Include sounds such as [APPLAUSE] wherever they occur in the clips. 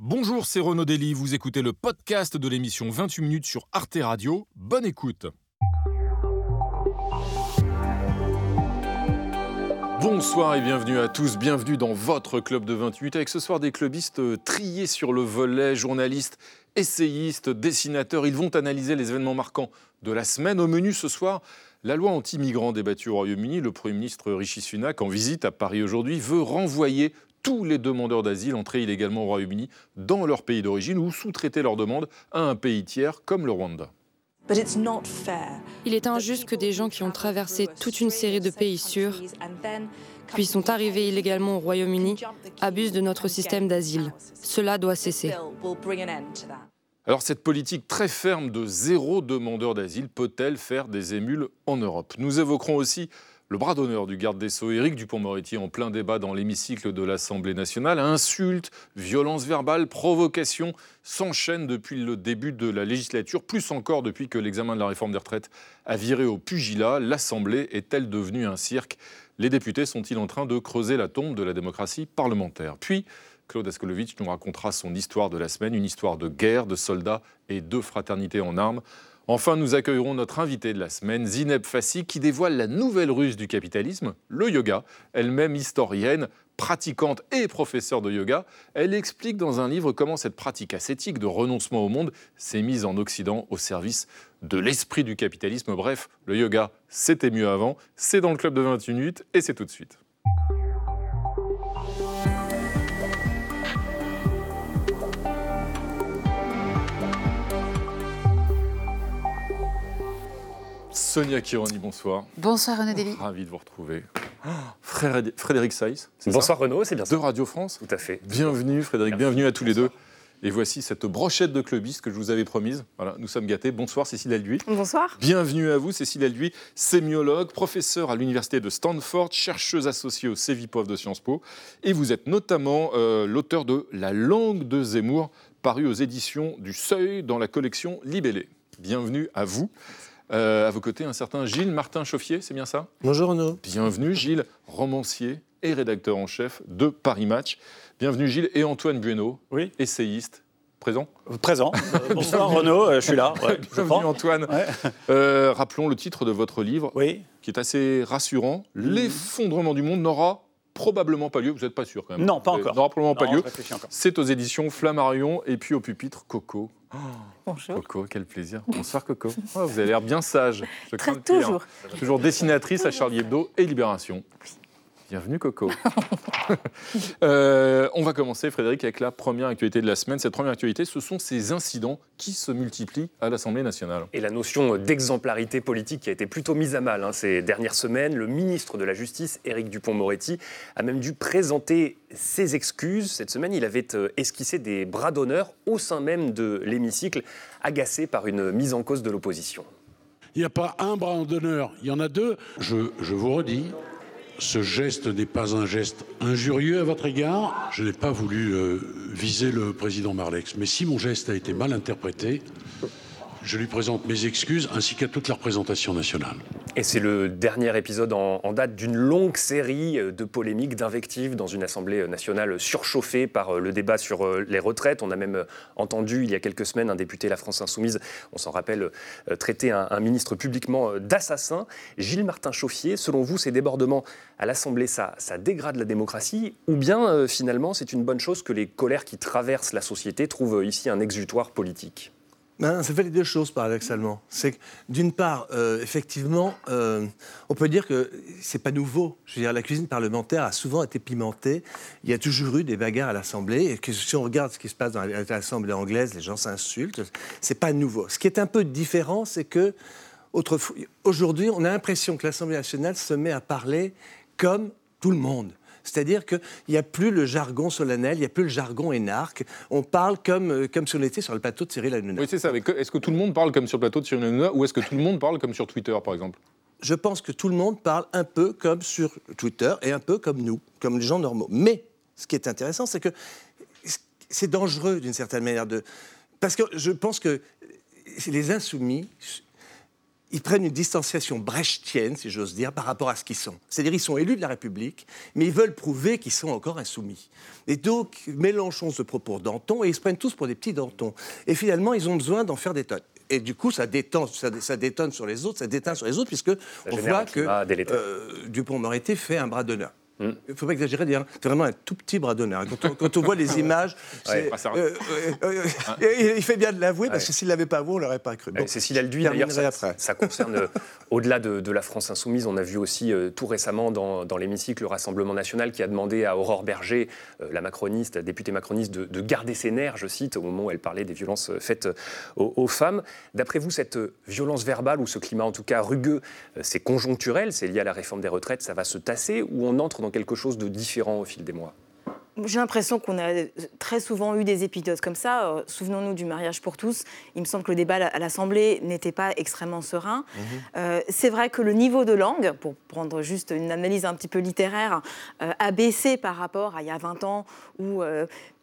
Bonjour, c'est Renaud Dely, vous écoutez le podcast de l'émission 28 minutes sur Arte Radio. Bonne écoute. Bonsoir et bienvenue à tous, bienvenue dans votre club de 28 avec ce soir des clubistes triés sur le volet, journalistes, essayistes, dessinateurs. Ils vont analyser les événements marquants de la semaine. Au menu ce soir, la loi anti-migrants débattue au Royaume-Uni, le Premier ministre Rishi Sunak, en visite à Paris aujourd'hui, veut renvoyer tous les demandeurs d'asile entrés illégalement au Royaume-Uni dans leur pays d'origine ou sous-traiter leur demande à un pays tiers comme le Rwanda. Il est injuste que des gens qui ont traversé toute une série de pays sûrs, puis sont arrivés illégalement au Royaume-Uni, abusent de notre système d'asile. Cela doit cesser. Alors cette politique très ferme de zéro demandeur d'asile peut-elle faire des émules en Europe? Nous évoquerons aussi le bras d'honneur du garde des Sceaux, Éric Dupont-Moretti, en plein débat dans l'hémicycle de l'Assemblée nationale. Insultes, violences verbales, provocations s'enchaînent depuis le début de la législature, plus encore depuis que l'examen de la réforme des retraites a viré au pugilat. L'Assemblée est-elle devenue un cirque? Les députés sont-ils en train de creuser la tombe de la démocratie parlementaire? Puis, Claude Askolovitch nous racontera son histoire de la semaine, une histoire de guerre, de soldats et de fraternité en armes. Enfin, nous accueillerons notre invité de la semaine, Zineb Fassi, qui dévoile la nouvelle ruse du capitalisme, le yoga. Elle-même historienne, pratiquante et professeure de yoga, elle explique dans un livre comment cette pratique ascétique de renoncement au monde s'est mise en Occident au service de l'esprit du capitalisme. Bref, le yoga, c'était mieux avant. C'est dans le club de 28 minutes et c'est tout de suite. Sonia Kironi, bonsoir. Bonsoir Renaud Dely. Ravi de vous retrouver. Frédéric Saïs. Bonsoir Renaud, c'est bien ça. De Radio France. Tout à fait. Bienvenue Frédéric, bienvenue à tous les deux. Et voici cette brochette de clubistes que je vous avais promise. Voilà, nous sommes gâtés. Bonsoir Cécile Alduy. Bonsoir. Bienvenue à vous Cécile Alduy, sémiologue, professeure à l'université de Stanford, chercheuse associée au CEVIPOF de Sciences Po. Et vous êtes notamment euh, l'auteur de La langue de Zemmour, paru aux éditions du Seuil dans la collection Libellé. Bienvenue à vous. Euh, à vos côtés, un certain Gilles Martin Chauffier, c'est bien ça? Bonjour Renaud. Bienvenue Gilles, romancier et rédacteur en chef de Paris Match. Bienvenue Gilles et Antoine Bueno, oui. essayiste. Présent? Présent. [LAUGHS] bonsoir Renaud, euh, je suis là. Bienvenue Antoine. Euh, rappelons le titre de votre livre, oui. qui est assez rassurant. L'effondrement du monde n'aura probablement pas lieu. Vous n'êtes pas sûr quand même Non, pas encore. N'aura probablement pas Non, lieu. C'est aux éditions Flammarion et puis au pupitre Coco. Bonjour. Coco, quel plaisir. Bonsoir Coco. Oh, vous avez l'air bien sage. Je Très- toujours. Toujours dessinatrice à Charlie Hebdo et Libération. Bienvenue Coco. [LAUGHS] Euh, on va commencer Frédéric avec la première actualité de la semaine. Cette première actualité, ce sont ces incidents qui se multiplient à l'Assemblée nationale. Et la notion d'exemplarité politique qui a été plutôt mise à mal hein, ces dernières semaines. Le ministre de la Justice, Éric Dupont-Moretti, a même dû présenter ses excuses. Cette semaine, il avait euh, esquissé des bras d'honneur au sein même de l'hémicycle, agacé par une mise en cause de l'opposition. Il n'y a pas un bras d'honneur, il y en a deux. Je, je vous redis, ce geste n'est pas un geste injurieux à votre égard. Je n'ai pas voulu euh, viser le président Marlex. Mais si mon geste a été mal interprété, je lui présente mes excuses ainsi qu'à toute la représentation nationale. Et c'est le dernier épisode en, date d'une longue série de polémiques, d'invectives dans une Assemblée nationale surchauffée par euh, le débat sur euh, les retraites. On a même euh, entendu il y a quelques semaines un député La France Insoumise, on s'en rappelle, traiter un, ministre publiquement d'assassin. Gilles Martin Chauffier, selon vous, ces débordements à l'Assemblée, ça, dégrade la démocratie Ou bien finalement c'est une bonne chose que les colères qui traversent la société trouvent ici un exutoire politique? Ben, ça fait les deux choses, paradoxalement. C'est d'une part, euh, effectivement, euh, on peut dire que c'est pas nouveau. Je veux dire, la cuisine parlementaire a souvent été pimentée. Il y a toujours eu des bagarres à l'Assemblée. Et si on regarde ce qui se passe dans l'Assemblée anglaise, les gens s'insultent. C'est pas nouveau. Ce qui est un peu différent, c'est que aujourd'hui, on a l'impression que l'Assemblée nationale se met à parler comme tout le monde. C'est-à-dire qu'il n'y a plus le jargon solennel, il n'y a plus le jargon énarque. On parle comme, euh, comme si on était sur le plateau de Cyril Hanouna. Oui, c'est ça. Est-ce que tout le monde parle comme sur le plateau de Cyril Hanouna ou est-ce que tout le monde parle comme sur Twitter, par exemple? Je pense que tout le monde parle un peu comme sur Twitter et un peu comme nous, comme les gens normaux. Mais ce qui est intéressant, c'est que c'est dangereux d'une certaine manière de... Parce que je pense que les insoumis ils prennent une distanciation brechtienne, si j'ose dire, par rapport à ce qu'ils sont. C'est-à-dire ils sont élus de la République, mais ils veulent prouver qu'ils sont encore insoumis. Et donc, Mélenchon se pour Danton, et ils se prennent tous pour des petits Dantons. Et finalement, ils ont besoin d'en faire des tonnes. Et du coup, ça, détonne sur les autres, ça déteint sur les autres, puisque on voit que euh, Dupont-Moretti fait un bras d'honneur. Il ne faut pas exagérer, dire, c'est vraiment un tout petit bras d'honneur. Quand, on voit les [LAUGHS] images, euh, euh, euh, il fait bien de l'avouer, parce que s'il ne l'avait pas avoué, on ne l'aurait pas cru. Bon, Cécile Alduy, d'ailleurs, ça, ça, concerne, [LAUGHS] au-delà de, la France insoumise, on a vu aussi tout récemment dans, l'hémicycle le Rassemblement national qui a demandé à Aurore Berger, la macroniste, la députée macroniste, de, garder ses nerfs, je cite, au moment où elle parlait des violences faites aux, aux femmes. D'après vous, cette violence verbale, ou ce climat en tout cas rugueux, c'est conjoncturel, c'est lié à la réforme des retraites, ça va se tasser, ou on entre dans quelque chose de différent au fil des mois j'ai l'impression qu'on a très souvent eu des épisodes comme ça. Euh, souvenons-nous du mariage pour tous. Il me semble que le débat à l'Assemblée n'était pas extrêmement serein. Mhm. Euh, c'est vrai que le niveau de langue, pour prendre juste une analyse un petit peu littéraire, euh, a baissé par rapport à il y a 20 ans où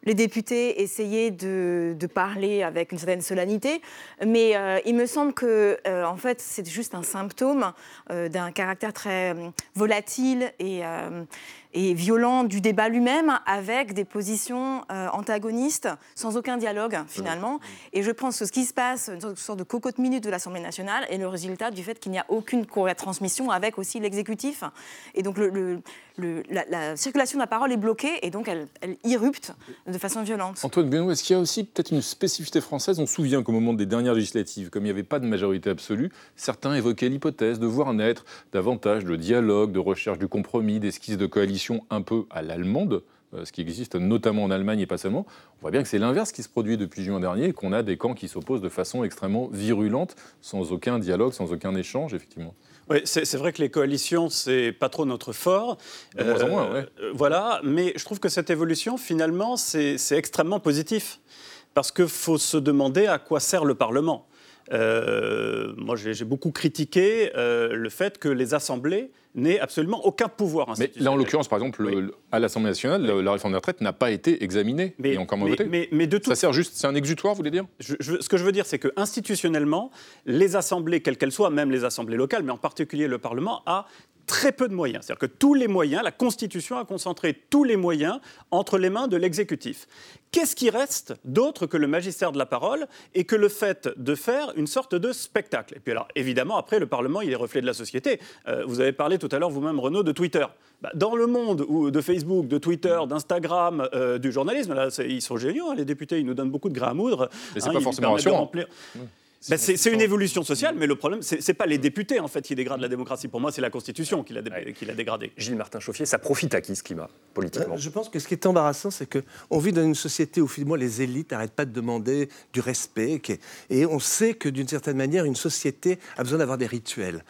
les députés essayaient de, parler avec une certaine solennité, mais il me semble que, en fait, c'est juste un symptôme d'un caractère très volatile et et violent du débat lui-même, avec des positions euh, antagonistes, sans aucun dialogue finalement. Et je pense que ce qui se passe, une sorte de cocotte minute de l'Assemblée nationale, est le résultat du fait qu'il n'y a aucune transmission avec aussi l'exécutif. Et donc le, la, circulation de la parole est bloquée et donc elle, irrupte de façon violente. Antoine Benoît, est-ce qu'il y a aussi peut-être une spécificité française? On se souvient qu'au moment des dernières législatives, comme il n'y avait pas de majorité absolue, certains évoquaient l'hypothèse de voir naître davantage de dialogue, de recherche du compromis, d'esquisses de coalition un peu à l'allemande, euh, ce qui existe notamment en Allemagne et pas seulement, on voit bien que c'est l'inverse qui se produit depuis juin dernier, qu'on a des camps qui s'opposent de façon extrêmement virulente, sans aucun dialogue, sans aucun échange, effectivement. Oui, c'est vrai que les coalitions, c'est pas trop notre fort. De moins en moins, euh, Voilà, mais je trouve que cette évolution, finalement, c'est extrêmement positif. Parce qu'il faut se demander à quoi sert le Parlement. Euh, moi, j'ai beaucoup critiqué le fait que les assemblées n'ait absolument aucun pouvoir Mais là, en l'occurrence, par exemple, à l'Assemblée nationale, la réforme des retraites n'a pas été examinée mais, et encore moins votée. Mais, de tout... Ça sert juste, c'est un exutoire, vous voulez dire? Ce que je veux dire, c'est que institutionnellement, les assemblées, quelles qu'elles soient, même les assemblées locales, mais en particulier le Parlement, a très peu de moyens. C'est-à-dire que tous les moyens, la Constitution a concentré tous les moyens entre les mains de l'exécutif. Qu'est-ce qui reste d'autre que le magistère de la parole et que le fait de faire une sorte de spectacle? Et puis alors, évidemment, après, le Parlement, il est reflet de la société. Euh, vous avez parlé tout à l'heure, vous-même, Renaud, de Twitter. Bah, dans le monde où, de Facebook, de Twitter, d'Instagram, euh, du journalisme, là, ils sont géniaux, hein, les députés, ils nous donnent beaucoup de grains à moudre. Mais c'est hein, pas forcément rassurant. Ben, c'est une évolution sociale, mais le problème, c'est pas les députés en fait qui dégradent la démocratie. Pour moi, c'est la Constitution qui l'a dégradée. Gilles Martin Chauffier, ça profite à qui ce climat politiquement? Euh, Je pense que ce qui est embarrassant, c'est qu'on vit dans une société où finalement les élites n'arrêtent pas de demander du respect, et on sait que d'une certaine manière, une société a besoin d'avoir des rituels.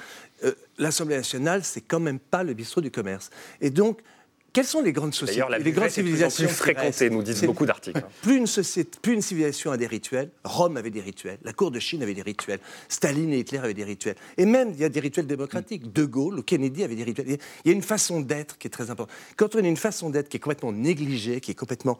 Euh, L'Assemblée nationale, c'est quand même pas le bistrot du commerce. Et donc, quelles sont les grandes sociétés les grandes civilisations plus fréquentées, nous disent beaucoup d'articles. Plus une société, plus une civilisation a des rituels. Rome avait des rituels. La cour de Chine avait des rituels. Staline et Hitler avaient des rituels. Et même il y a des rituels démocratiques. De Gaulle ou Kennedy avaient des rituels. Il y a une façon d'être qui est très importante. Quand on a une façon d'être qui est complètement négligée, qui est complètement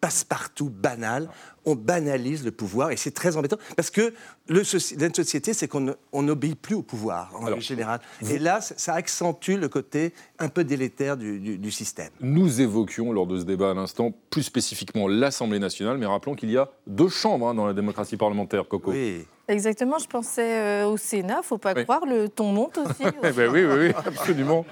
passe-partout banal, on banalise le pouvoir et c'est très embêtant parce que le notre société, c'est qu'on n'obéit plus au pouvoir en général. Et là, ça accentue le côté un peu délétère du, du, système. Nous évoquions lors de ce débat à l'instant plus spécifiquement l'Assemblée nationale, mais rappelons qu'il y a deux chambres hein, dans la démocratie parlementaire, Coco. Oui. Exactement, je pensais euh, au Sénat, faut pas croire, le ton monte aussi. [LAUGHS] Eh ben oui, oui, oui, absolument.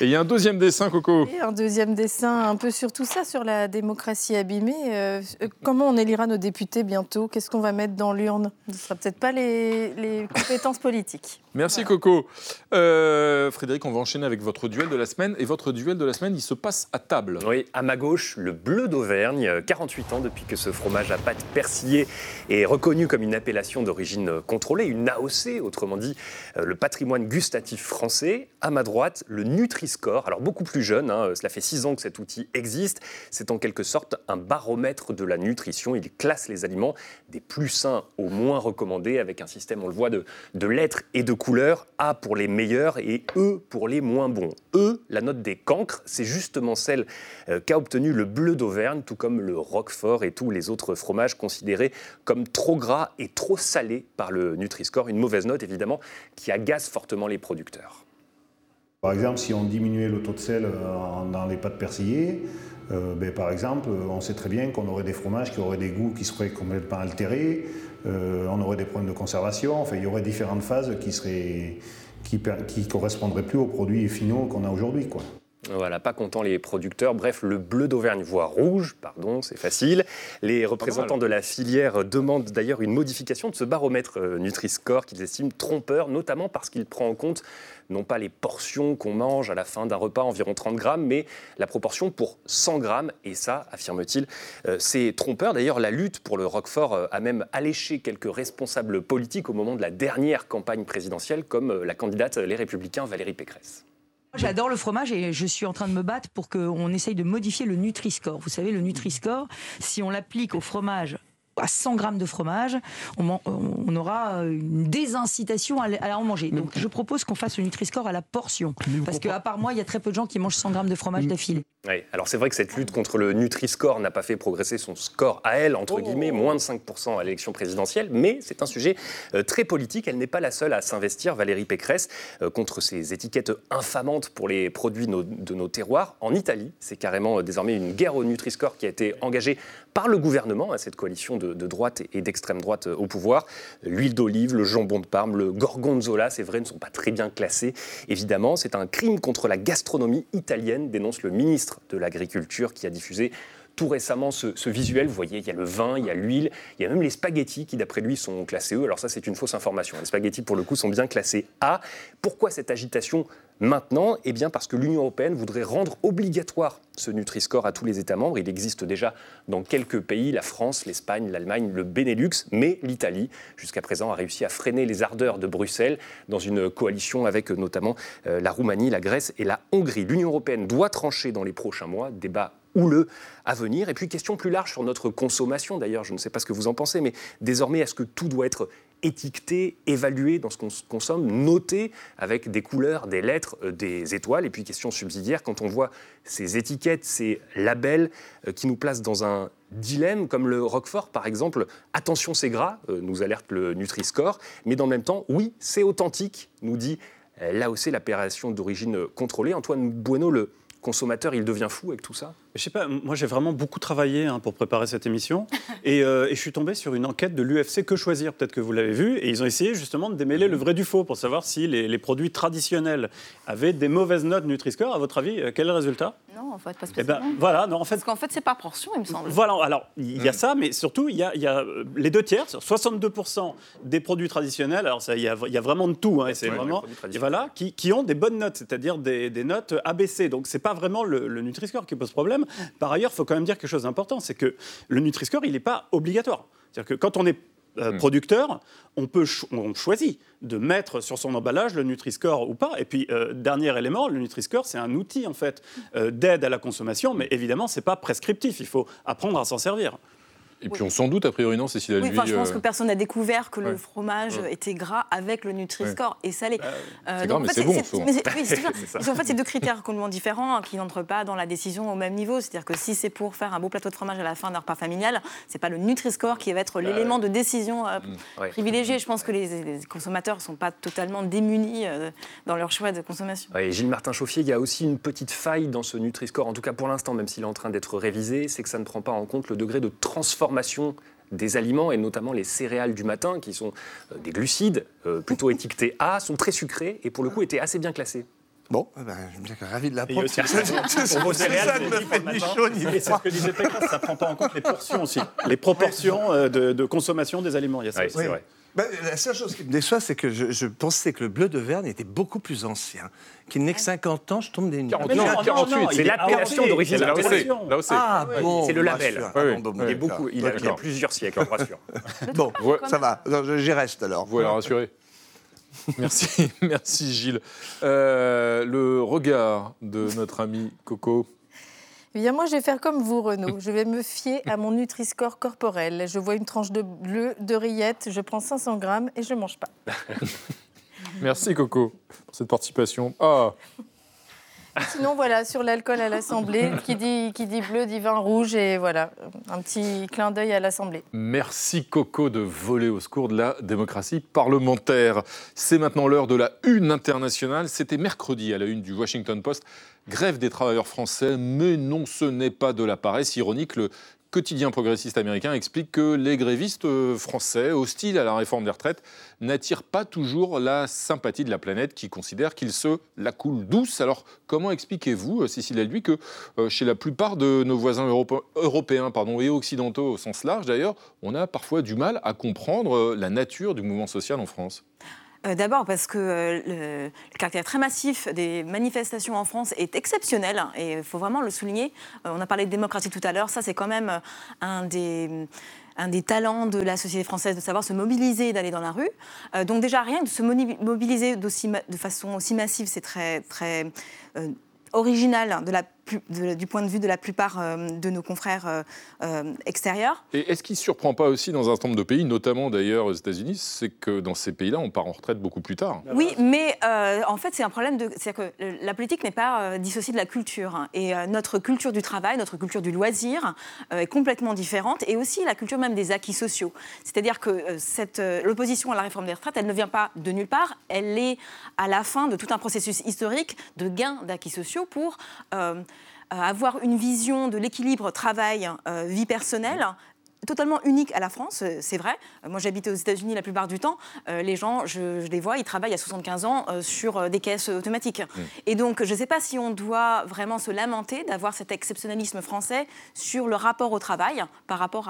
Et il y a un deuxième dessin, Coco. Et un deuxième dessin un peu sur tout ça, sur la démocratie abîmée. Euh, comment on élira nos députés bientôt Qu'est-ce qu'on va mettre dans l'urne? Ce ne sera peut-être pas les, les compétences politiques. Merci Coco. Euh, Frédéric, on va enchaîner avec votre duel de la semaine. Et votre duel de la semaine, il se passe à table. Oui, à ma gauche, le bleu d'Auvergne, 48 ans depuis que ce fromage à pâte persillée est reconnu comme une appellation d'origine contrôlée, une AOC, autrement dit euh, le patrimoine gustatif français. À ma droite, le Nutri-Score, alors beaucoup plus jeune, hein, cela fait 6 ans que cet outil existe. C'est en quelque sorte un baromètre de la nutrition. Il classe les aliments des plus sains aux moins recommandés avec un système, on le voit, de, de lettres et de couleur, A pour les meilleurs et E pour les moins bons. E, la note des cancres, c'est justement celle euh, qu'a obtenu le bleu d'Auvergne, tout comme le Roquefort et tous les autres fromages considérés comme trop gras et trop salés par le Nutri-Score. Une mauvaise note, évidemment, qui agace fortement les producteurs. Par exemple, si on diminuait le taux de sel dans les pâtes persillées, euh, ben, par exemple, on sait très bien qu'on aurait des fromages qui auraient des goûts qui seraient complètement altérés, euh, on aurait des problèmes de conservation, enfin, il y aurait différentes phases qui seraient qui, qui correspondraient plus aux produits finaux qu'on a aujourd'hui. Quoi. Voilà, pas content les producteurs. Bref, le bleu d'Auvergne voit rouge, pardon, c'est facile. Les représentants de la filière demandent d'ailleurs une modification de ce baromètre euh, Nutri-Score qu'ils estiment trompeur, notamment parce qu'il prend en compte non pas les portions qu'on mange à la fin d'un repas, environ 30 grammes, mais la proportion pour 100 grammes. Et ça, affirme-t-il, euh, c'est trompeur. D'ailleurs, la lutte pour le Roquefort euh, a même alléché quelques responsables politiques au moment de la dernière campagne présidentielle, comme la candidate Les Républicains Valérie Pécresse. J'adore le fromage et je suis en train de me battre pour qu'on essaye de modifier le Nutri-Score. Vous savez, le Nutri-Score, si on l'applique au fromage à 100 grammes de fromage, on, aura une désincitation à, en manger. Donc je propose qu'on fasse le Nutri-Score à la portion. Parce qu'à part moi, il y a très peu de gens qui mangent 100 grammes de fromage d'affilée. Oui, alors c'est vrai que cette lutte contre le Nutri-Score n'a pas fait progresser son score à elle, entre guillemets, moins de 5% à l'élection présidentielle, mais c'est un sujet euh, très politique. Elle n'est pas la seule à s'investir, Valérie Pécresse, euh, contre ces étiquettes infamantes pour les produits de nos terroirs. En Italie, c'est carrément euh, désormais une guerre au Nutri-Score qui a été engagée par le gouvernement, à cette coalition de, droite et d'extrême droite au pouvoir. L'huile d'olive, le jambon de Parme, le gorgonzola, c'est vrai, ne sont pas très bien classés. Évidemment, c'est un crime contre la gastronomie italienne, dénonce le ministre de l'Agriculture qui a diffusé tout récemment ce, visuel. Vous voyez, il y a le vin, il y a l'huile, il y a même les spaghettis qui, d'après lui, sont classés E. Alors ça, c'est une fausse information. Les spaghettis, pour le coup, sont bien classés A. Pourquoi cette agitation maintenant? Eh bien, parce que l'Union européenne voudrait rendre obligatoire ce Nutri-Score à tous les États membres. Il existe déjà dans quelques pays, la France, l'Espagne, l'Allemagne, le Benelux, mais l'Italie, jusqu'à présent, a réussi à freiner les ardeurs de Bruxelles dans une coalition avec notamment euh, la Roumanie, la Grèce et la Hongrie. L'Union européenne doit trancher dans les prochains mois. Débat le à venir. Et puis, question plus large sur notre consommation, d'ailleurs, je ne sais pas ce que vous en pensez, mais désormais, est-ce que tout doit être étiqueté, évalué dans ce qu'on consomme, noté avec des couleurs, des lettres, euh, des étoiles? Et puis, question subsidiaire, quand on voit ces étiquettes, ces labels euh, qui nous placent dans un dilemme, comme le Roquefort, par exemple, attention, c'est gras, euh, nous alerte le Nutri-Score, mais dans le même temps, oui, c'est authentique, nous dit l'AOC, l'opération d'origine contrôlée. Antoine Bueno, le consommateur, il devient fou avec tout ça? Je sais pas, moi j'ai vraiment beaucoup travaillé hein, pour préparer cette émission [LAUGHS] euh, et, je suis tombé sur une enquête de l'UFC Que Choisir, peut-être que vous l'avez vu, et ils ont essayé justement de démêler le vrai du faux pour savoir si les, produits traditionnels avaient des mauvaises notes Nutri-Score. À votre avis, euh, quel est le résultat? Non, en fait, pas spécialement. Eh ben, voilà, non, en fait, Parce qu'en fait, c'est par portion, il me semble. Voilà, alors il y a ça, mais surtout il y a, y a, euh, les deux tiers, 62% des produits traditionnels, alors il y, a, y a vraiment de tout, hein, c'est vraiment, voilà, qui, qui, ont des bonnes notes, c'est-à-dire des, des, notes ABC. Donc c'est pas vraiment le, le Nutri-Score qui pose problème. Par ailleurs, faut quand même dire quelque chose d'important, c'est que le Nutri-Score, il n'est pas obligatoire. C'est-à-dire que quand on est euh, hmm. producteur, on peut on choisit de mettre sur son emballage le Nutri-Score ou pas. Et puis euh, dernier élément, le Nutri-Score c'est un outil en fait euh, d'aide à la consommation, mais évidemment c'est pas prescriptif. Il faut apprendre à s'en servir. Et puis on s'en doute, a priori, non, Cécile Oui, je pense que personne n'a découvert que le fromage était gras avec le Nutri-Score et salé. Bah, c'est gras, mais c'est bon. [LAUGHS] en fait, c'est deux critères complètement différents hein, qui n'entrent pas dans la décision au même niveau. C'est-à-dire que si c'est pour faire un beau plateau de fromage à la fin d'un repas familial, c'est pas le Nutri-Score qui va être bah, l'élément de décision euh, mm. privilégié. [LAUGHS] Je pense que les, consommateurs ne sont pas totalement démunis euh, dans leur choix de consommation. Gilles Martin Chauffier, il y a aussi une petite faille dans ce Nutri-Score, en tout cas pour l'instant, même s'il est en train d'être révisé, c'est que ça ne prend pas en compte le degré de transformation des aliments, et notamment les céréales du matin, qui sont euh, des glucides, euh, plutôt étiquetés A, sont très sucrés et pour le coup étaient assez bien classés. Bon, eh ben, je suis ravi de l'apprendre. [LAUGHS] C'est ce que disait Pécresse, ça ne prend pas en compte les portions aussi, les proportions euh, de, consommation des aliments. Il y a ça vrai. Bah, la seule chose qui me déçoit, c'est que je, pensais que le bleu de Verne était beaucoup plus ancien. Qu'il n'est que 50 ans, je tombe des nues. 48, c'est l'appellation d'origine. C'est Ah, bon, c'est le label. il, est beaucoup, il, a, plusieurs siècles, on rassure. [LAUGHS] bon, ça va, j'y reste alors. Vous allez rassurer. [LAUGHS] Merci, merci Gilles. Euh, le regard de notre ami Coco. Eh bien, moi, je vais faire comme vous, Renaud. [LAUGHS] Je vais me fier à mon Nutri-Score corporel. Je vois une tranche de bleu, de rillettes, je prends 500 grammes et je ne mange pas. [LAUGHS] Merci, Coco, pour cette participation. Ah Sinon, voilà, sur l'alcool à l'Assemblée, [LAUGHS] qui dit, qui dit bleu dit vin rouge, et voilà, un petit clin d'œil à l'Assemblée. Merci Coco de voler au secours de la démocratie parlementaire. C'est maintenant l'heure de la une internationale. C'était mercredi à la une du Washington Post. Grève des travailleurs français, mais non, ce n'est pas de la paresse. Ironique, le quotidien progressiste américain explique que les grévistes euh, français, hostiles à la réforme des retraites, n'attirent pas toujours la sympathie de la planète qui considère qu'ils se la coulent douce. Alors comment expliquez-vous, euh, Cécile Elduy, que euh, chez la plupart de nos voisins européens pardon, et occidentaux au sens large d'ailleurs, on a parfois du mal à comprendre la nature du mouvement social en France? Euh, d'abord parce que euh, le, caractère très massif des manifestations en France est exceptionnel hein, et il faut vraiment le souligner. Euh, on a parlé de démocratie tout à l'heure, ça c'est quand même un des un des talents de la société française de savoir se mobiliser d'aller dans la rue. donc déjà rien de se mobiliser de façon aussi massive, c'est très très original de la du point de vue de la plupart euh, de nos confrères euh, euh, extérieurs. Et est-ce qui ne surprend pas aussi dans un certain nombre de pays, notamment d'ailleurs aux États-Unis, c'est que dans ces pays-là, on part en retraite beaucoup plus tard Oui, mais en fait, c'est un problème de. cest que la politique n'est pas dissociée de la culture. Hein. et notre culture du travail, notre culture du loisir est complètement différente, et aussi la culture même des acquis sociaux. C'est-à-dire que cette, l'opposition à la réforme des retraites, elle ne vient pas de nulle part, elle est à la fin de tout un processus historique de gain d'acquis sociaux pour. Euh, avoir une vision de l'équilibre travail-vie euh, personnelle totalement unique à la France, euh, c'est vrai. Moi, j'habite aux États-Unis la plupart du temps. les gens, je, les vois, ils travaillent à 75 ans sur des caisses automatiques. Mmh. Et donc, je ne sais pas si on doit vraiment se lamenter d'avoir cet exceptionnalisme français sur le rapport au travail par rapport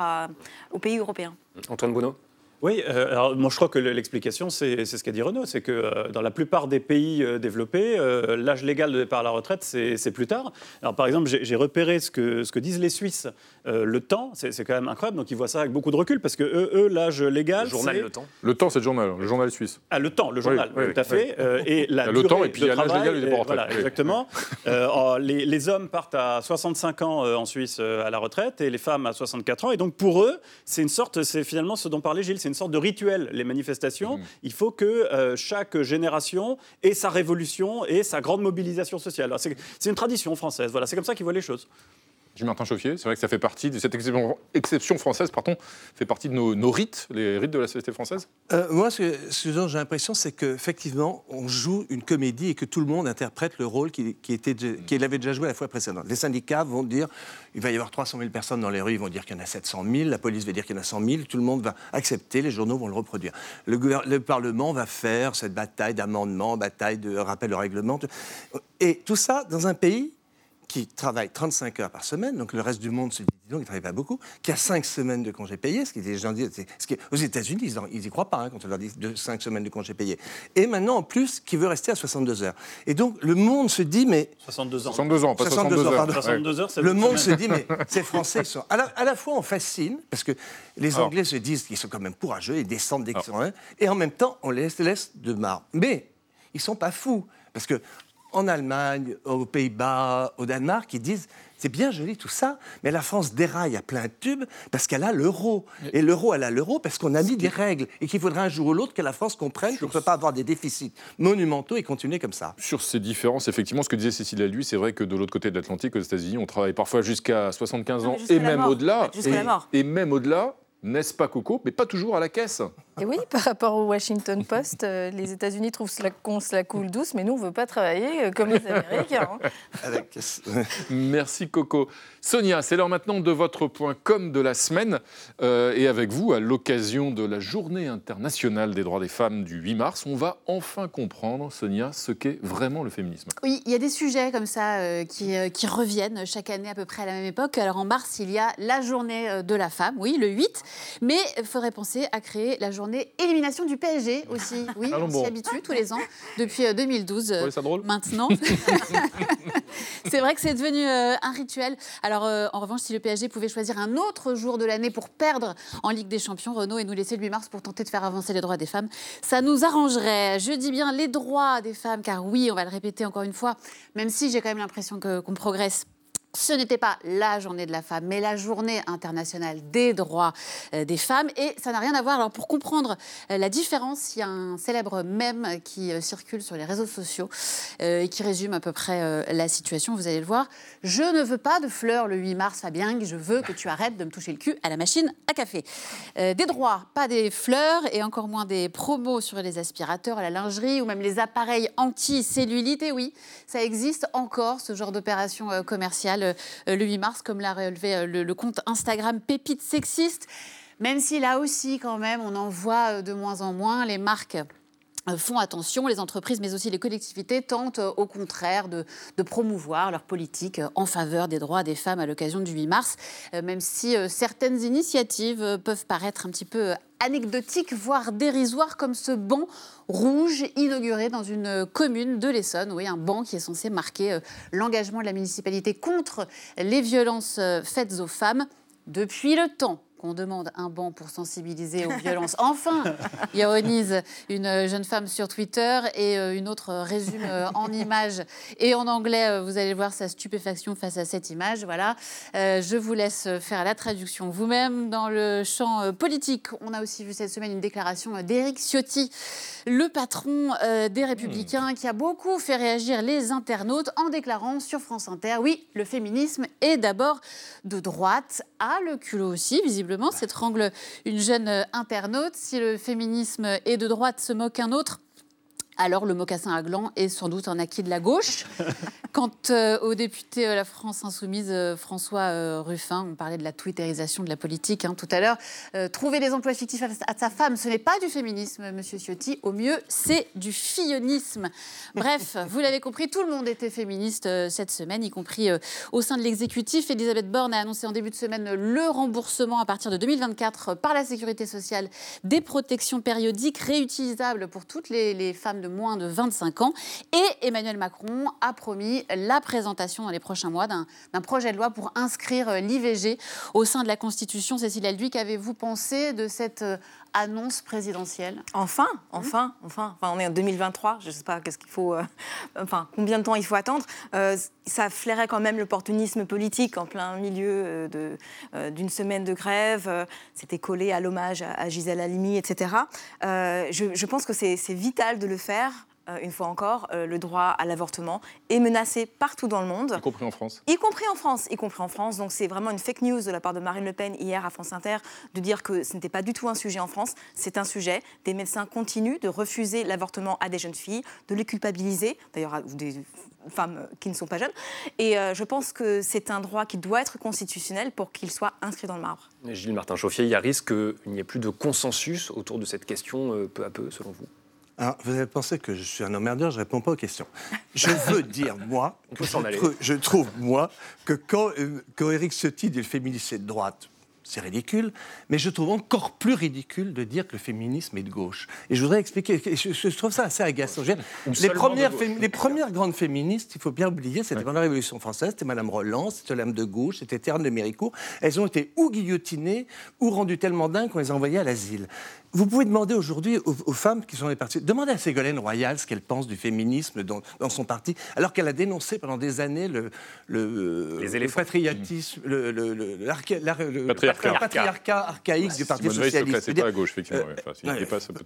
aux pays européens. Antoine Bonneau? Oui, euh, alors moi je crois que l'explication, c'est ce qu'a dit Renaud, c'est que euh, dans la plupart des pays euh, développés, l'âge légal de départ à la retraite, c'est plus tard. Alors par exemple, j'ai repéré ce que, ce que disent les Suisses, le temps, c'est quand même incroyable, donc ils voient ça avec beaucoup de recul, parce que eux, l'âge légal, Le journal Le Temps Le Temps, c'est le journal, le journal suisse. Ah, le Temps, le journal, tout à fait. et la le temps, et puis il y a l'âge légal du départ Voilà, exactement. Les, les, hommes partent à 65 ans en Suisse à la retraite, et les femmes à 64 ans, et donc pour eux, c'est une sorte, c'est finalement ce dont parlait Gilles, c'est une sorte de rituel, les manifestations. Mmh. Il faut que euh, chaque génération ait sa révolution et sa grande mobilisation sociale. C'est une tradition française. Voilà, c'est comme ça qu'ils voient les choses. Martin Chauffier, c'est vrai que ça fait partie de cette exception, française, pardon, fait partie de nos, rites, les rites de la société française euh, Moi, ce, ce dont j'ai l'impression, c'est qu'effectivement, on joue une comédie et que tout le monde interprète le rôle qu'il qu'il avait déjà joué la fois précédente. Les syndicats vont dire il va y avoir 300 000 personnes dans les rues, ils vont dire qu'il y en a 700 000, la police va dire qu'il y en a 100 000, tout le monde va accepter, les journaux vont le reproduire. Le, le Parlement va faire cette bataille d'amendements, bataille de rappel au règlement. Et tout ça dans un pays qui travaille 35 heures par semaine, donc le reste du monde se dit, donc il ne travaille pas beaucoup, qui a 5 semaines de congés payés, ce qui des gens disent, ce qui, aux États-Unis, ils n'y croient pas hein, quand on leur dit 5 semaines de congés payés. Et maintenant, en plus, qui veut rester à 62 heures. Et donc, le monde se dit, mais. 62 ans. 62 ans, pas 62, heures. 62 heures, le monde se dit, mais ces Français sont. À la, à la, fois, on fascine, parce que les Anglais se disent qu'ils sont quand même courageux, ils descendent dès qu'ils sont et en même temps, on les laisse de marre. Mais ils ne sont pas fous. Parce que en Allemagne, aux Pays-Bas, au Danemark, ils disent c'est bien joli tout ça, mais la France déraille à plein tube parce qu'elle a l'euro. Et l'euro, elle a l'euro parce qu'on a mis des règles et qu'il faudra un jour ou l'autre que la France comprenne qu'on ne peut pas avoir des déficits monumentaux et continuer comme ça. Sur ces différences, effectivement, ce que disait Cécile lui, c'est vrai que de l'autre côté de l'Atlantique, aux États-Unis, on travaille parfois jusqu'à 75 ans et même au-delà. et même au-delà, n'est-ce pas Coco Mais pas toujours à la caisse. Et oui, par rapport au Washington Post, euh, les États-Unis trouvent qu'on se la coule douce, mais nous, on ne veut pas travailler euh, comme les Américains. Hein. [LAUGHS] Merci Coco. Sonia, c'est l'heure maintenant de votre point com de la semaine. Euh, et avec vous, à l'occasion de la Journée internationale des droits des femmes du 8 mars, on va enfin comprendre, Sonia, ce qu'est vraiment le féminisme. Oui, il y a des sujets comme ça qui, qui, reviennent chaque année à peu près à la même époque. Alors en mars, il y a la Journée de la femme, oui, le 8. Mais il faudrait penser à créer la journée élimination du PSG aussi. [LAUGHS] Oui, on s'y habitue tous les ans depuis 2012. Euh, ça drôle Maintenant. [LAUGHS] [LAUGHS] c'est vrai que c'est devenu euh, un rituel. Alors, euh, en revanche, si le PSG pouvait choisir un autre jour de l'année pour perdre en Ligue des Champions, Renault, et nous laisser le 8 mars pour tenter de faire avancer les droits des femmes, ça nous arrangerait. Je dis bien les droits des femmes, car oui, on va le répéter encore une fois, même si j'ai quand même l'impression qu'on progresse ce n'était pas la journée de la femme, mais la journée internationale des droits euh, des femmes. Et ça n'a rien à voir. Alors, pour comprendre euh, la différence, il y a un célèbre mème qui euh, circule sur les réseaux sociaux et qui résume à peu près la situation. Vous allez le voir. Je ne veux pas de fleurs le 8 mars, Fabien. Je veux que tu arrêtes de me toucher le cul à la machine à café. des droits, pas des fleurs et encore moins des promos sur les aspirateurs, la lingerie ou même les appareils anti-cellulite. Et oui, ça existe encore, ce genre d'opération commerciale euh, le 8 mars, comme l'a relevé euh, le, compte Instagram Pépite Sexiste. Même si là aussi, quand même, on en voit euh, de moins en moins, les marques font attention, les entreprises mais aussi les collectivités tentent au contraire de, promouvoir leur politique en faveur des droits des femmes à l'occasion du 8 mars, même si certaines initiatives peuvent paraître un petit peu anecdotiques, voire dérisoires, comme ce banc rouge inauguré dans une commune de l'Essonne. Oui, un banc qui est censé marquer l'engagement de la municipalité contre les violences faites aux femmes depuis le temps qu'on demande un banc pour sensibiliser aux violences. Enfin, ironise une jeune femme sur Twitter et euh, une autre résume euh, en images et en anglais. Euh, vous allez voir sa stupéfaction face à cette image. Voilà. Je vous laisse faire la traduction vous-même. Dans le champ politique, on a aussi vu cette semaine une déclaration d'Éric Ciotti, le patron des Républicains, qui a beaucoup fait réagir les internautes en déclarant sur France Inter, oui, le féminisme est d'abord de droite, à le culot aussi, visiblement s'étrangle une jeune internaute. Si le féminisme est de droite, se moque un autre alors le mocassin à gland est sans doute un acquis de la gauche. [LAUGHS] Quant euh, au député euh, La France Insoumise, euh, François Ruffin, on parlait de la twitterisation de la politique hein, tout à l'heure. trouver des emplois fictifs à, sa femme, ce n'est pas du féminisme, monsieur Ciotti. Au mieux, c'est du fillonisme. Bref, [LAUGHS] vous l'avez compris, tout le monde était féministe cette semaine, y compris au sein de l'exécutif. Elisabeth Borne a annoncé en début de semaine le remboursement à partir de 2024 par la Sécurité sociale des protections périodiques réutilisables pour toutes les, les femmes de moins de 25 ans. Et Emmanuel Macron a promis la présentation dans les prochains mois d'un projet de loi pour inscrire l'IVG au sein de la Constitution. Cécile Alduy, qu'avez-vous pensé de cette euh, annonce présidentielle Enfin, enfin, enfin, enfin, on est en 2023, je ne sais pas qu'est-ce qu'il faut, euh, enfin, combien de temps il faut attendre. Euh, ça flairait quand même l'opportunisme politique en plein milieu d'une semaine de grève. C'était collé à l'hommage à, Gisèle Halimi, etc. Je, je, pense que c'est vital de le faire euh, une fois encore, euh, le droit à l'avortement est menacé partout dans le monde. Y compris en France. Y compris en France, y compris en France. Donc c'est vraiment une fake news de la part de Marine Le Pen hier à France Inter de dire que ce n'était pas du tout un sujet en France. C'est un sujet. Des médecins continuent de refuser l'avortement à des jeunes filles, de les culpabiliser, d'ailleurs des femmes qui ne sont pas jeunes. Et euh, je pense que c'est un droit qui doit être constitutionnel pour qu'il soit inscrit dans le marbre. Gilles Martin Chauffier, il y a risque qu'il n'y ait plus de consensus autour de cette question peu à peu, selon vous? Alors, vous avez pensé que je suis un emmerdeur, je ne réponds pas aux questions. Je [LAUGHS] veux dire, moi, que je, trouve, moi, que quand, euh, quand Éric Ciotti dit le féminisme est de droite, c'est ridicule, mais je trouve encore plus ridicule de dire que le féminisme est de gauche. Et je voudrais expliquer, je, trouve ça assez agaçant. Les premières, les premières grandes féministes, il faut bien oublier, c'était pendant la Révolution française, c'était Madame Roland, c'était Lame de Gauche, c'était Thérèse de Méricourt. Elles ont été ou guillotinées ou rendues tellement dingues qu'on les a envoyées à l'asile. Vous pouvez demander aujourd'hui aux, femmes qui sont les partis, demandez à Ségolène Royal ce qu'elle pense du féminisme dans, son parti, alors qu'elle a dénoncé pendant des années le, le, le patriotisme, le, le patriarcat. archaïque du Parti socialiste. C'est pas à gauche, effectivement.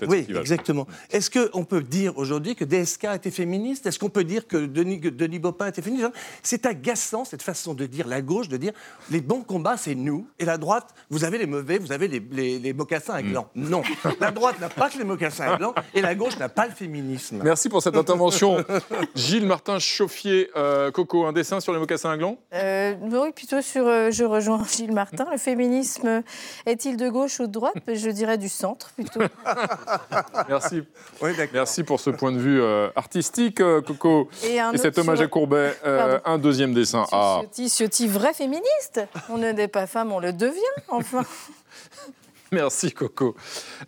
oui, exactement. Est-ce qu'on peut dire aujourd'hui que DSK était féministe? Est-ce qu'on peut dire que Denis, Denis Bopin était féministe? C'est agaçant cette façon de dire la gauche, de dire les bons combats, c'est nous, et la droite, vous avez les mauvais, vous avez les, les, les mocassins gland. Mm. Non. [LAUGHS] La droite n'a pas que les mocassins blancs et la gauche n'a pas le féminisme. Merci pour cette intervention. [LAUGHS] Gilles Martin Chauffier, euh, Coco, un dessin sur les mocassins à gland euh, Oui, plutôt sur. Euh, je rejoins [LAUGHS] Gilles Martin. Le féminisme est-il de gauche ou de droite? Je dirais du centre plutôt. Merci. Merci pour ce point de vue artistique, Coco. Et, cet hommage à Courbet. un deuxième dessin. Ah. Ciotti, Ciotti, vrai féministe. On n'est pas femme, on le devient, enfin. [LAUGHS] Merci Coco.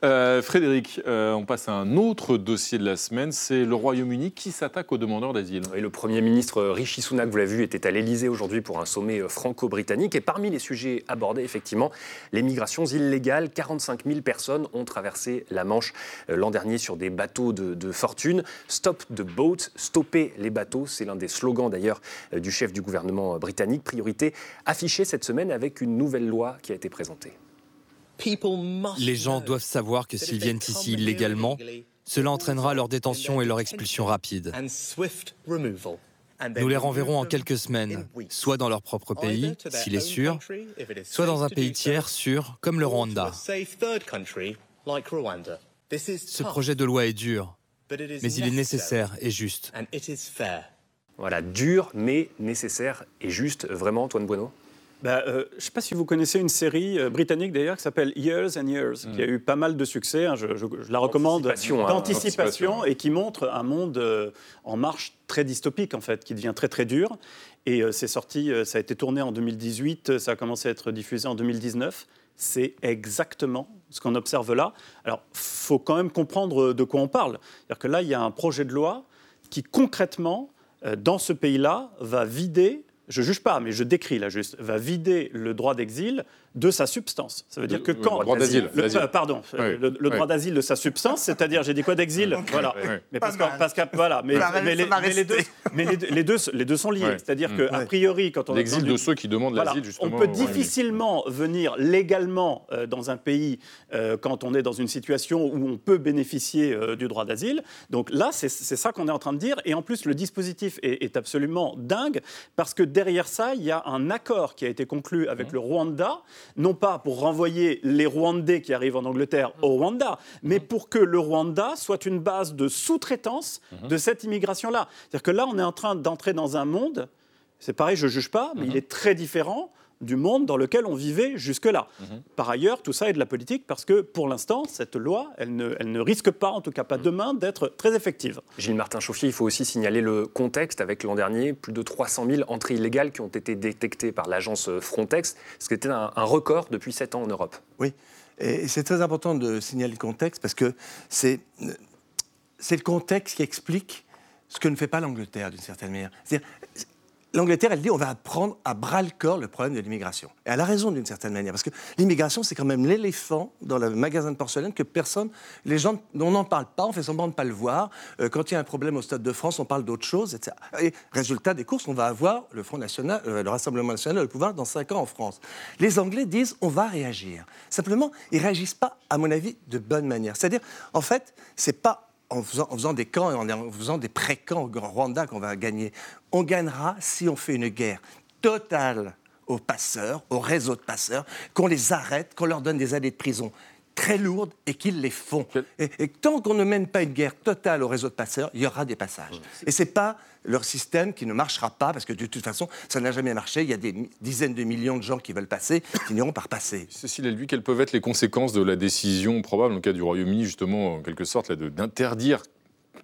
Euh, Frédéric, euh, on passe à un autre dossier de la semaine, c'est le Royaume-Uni qui s'attaque aux demandeurs d'asile. le Premier ministre Rishi Sunak, vous l'avez vu, était à l'Elysée aujourd'hui pour un sommet euh, franco-britannique. Et parmi les sujets abordés, effectivement, les migrations illégales. 45 000 personnes ont traversé la Manche l'an dernier sur des bateaux de, fortune. Stop the boat, stopper les bateaux, c'est l'un des slogans d'ailleurs du chef du gouvernement britannique. Priorité affichée cette semaine avec une nouvelle loi qui a été présentée. Les gens doivent savoir que s'ils viennent ici illégalement, cela entraînera leur détention et leur expulsion rapide. Nous les renverrons en quelques semaines, soit dans leur propre pays, s'il est sûr, soit dans un pays tiers sûr, comme le Rwanda. Ce projet de loi est dur, mais il est nécessaire et juste. Voilà, dur, mais nécessaire et juste, vraiment, Antoine Bueno? Bah, euh, je ne sais pas si vous connaissez une série euh, britannique d'ailleurs qui s'appelle Years and Years, qui a mm. eu pas mal de succès. Hein, je, la recommande hein, d'anticipation et qui montre un monde euh, en marche très dystopique en fait, qui devient très très dur. Et c'est sorti, ça a été tourné en 2018, ça a commencé à être diffusé en 2019. C'est exactement ce qu'on observe là. Alors, faut quand même comprendre de quoi on parle. C'est-à-dire que là, il y a un projet de loi qui concrètement, dans ce pays-là, va vider je juge pas, mais je décris là juste, va vider le droit d'exil de sa substance. Ça veut dire que quand... Le droit d'asile. Euh, pardon, le, droit d'asile de sa substance, c'est-à-dire, j'ai dit quoi d'exil Voilà. Mais parce, que, voilà, mais, les, deux, mais les, deux, les deux sont liés. C'est-à-dire que a priori, quand on... L'exil de ceux qui demandent l'asile, justement. On peut difficilement venir légalement euh, dans un pays euh, quand on est dans une situation où on peut bénéficier du droit d'asile. Donc là, c'est ça qu'on est en train de dire. Et en plus, le dispositif est, est, absolument dingue parce que derrière ça, il y a un accord qui a été conclu avec mmh. le Rwanda non pas pour renvoyer les Rwandais qui arrivent en Angleterre au Rwanda, mais pour que le Rwanda soit une base de sous-traitance de cette immigration-là. C'est-à-dire que là, on est en train d'entrer dans un monde, c'est pareil, je ne juge pas, mais il est très différent du monde dans lequel on vivait jusque-là. Mhm. Par ailleurs, tout ça est de la politique parce que pour l'instant, cette loi, elle ne, elle ne, risque pas, en tout cas pas demain, d'être très effective. Gilles Martin Chauffier, il faut aussi signaler le contexte avec l'an dernier, plus de 300 000 entrées illégales qui ont été détectées par l'agence Frontex, ce qui était un, un record depuis 7 ans en Europe. Oui, et c'est très important de signaler le contexte parce que c'est le contexte qui explique ce que ne fait pas l'Angleterre d'une certaine manière. C'est-à-dire, l'Angleterre, elle dit on va prendre à bras le corps le problème de l'immigration. Et elle a raison d'une certaine manière, parce que l'immigration, c'est quand même l'éléphant dans le magasin de porcelaine que personne, les gens, on n'en parle pas, on fait semblant de ne pas le voir. Euh, quand il y a un problème au Stade de France, on parle d'autre chose, etc. Et résultat des courses, on va avoir le Front National, euh, le Rassemblement National, le pouvoir dans cinq ans en France. Les Anglais disent on va réagir. Simplement, ils réagissent pas, à mon avis, de bonne manière. C'est-à-dire, en fait, c'est pas en faisant, des camps et en, faisant des pré-camps au Rwanda qu'on va gagner. On gagnera si on fait une guerre totale aux passeurs, aux réseaux de passeurs, qu'on les arrête, qu'on leur donne des années de prison très lourdes et qu'ils les font. Et, tant qu'on ne mène pas une guerre totale au réseau de passeurs, il y aura des passages. Et c'est pas leur système qui ne marchera pas, parce que de toute façon, ça n'a jamais marché. Il y a des dizaines de millions de gens qui veulent passer, qui n'iront pas passer. Cécile lui, quelles peuvent être les conséquences de la décision probable, le cas du Royaume-Uni, justement, en quelque sorte, d'interdire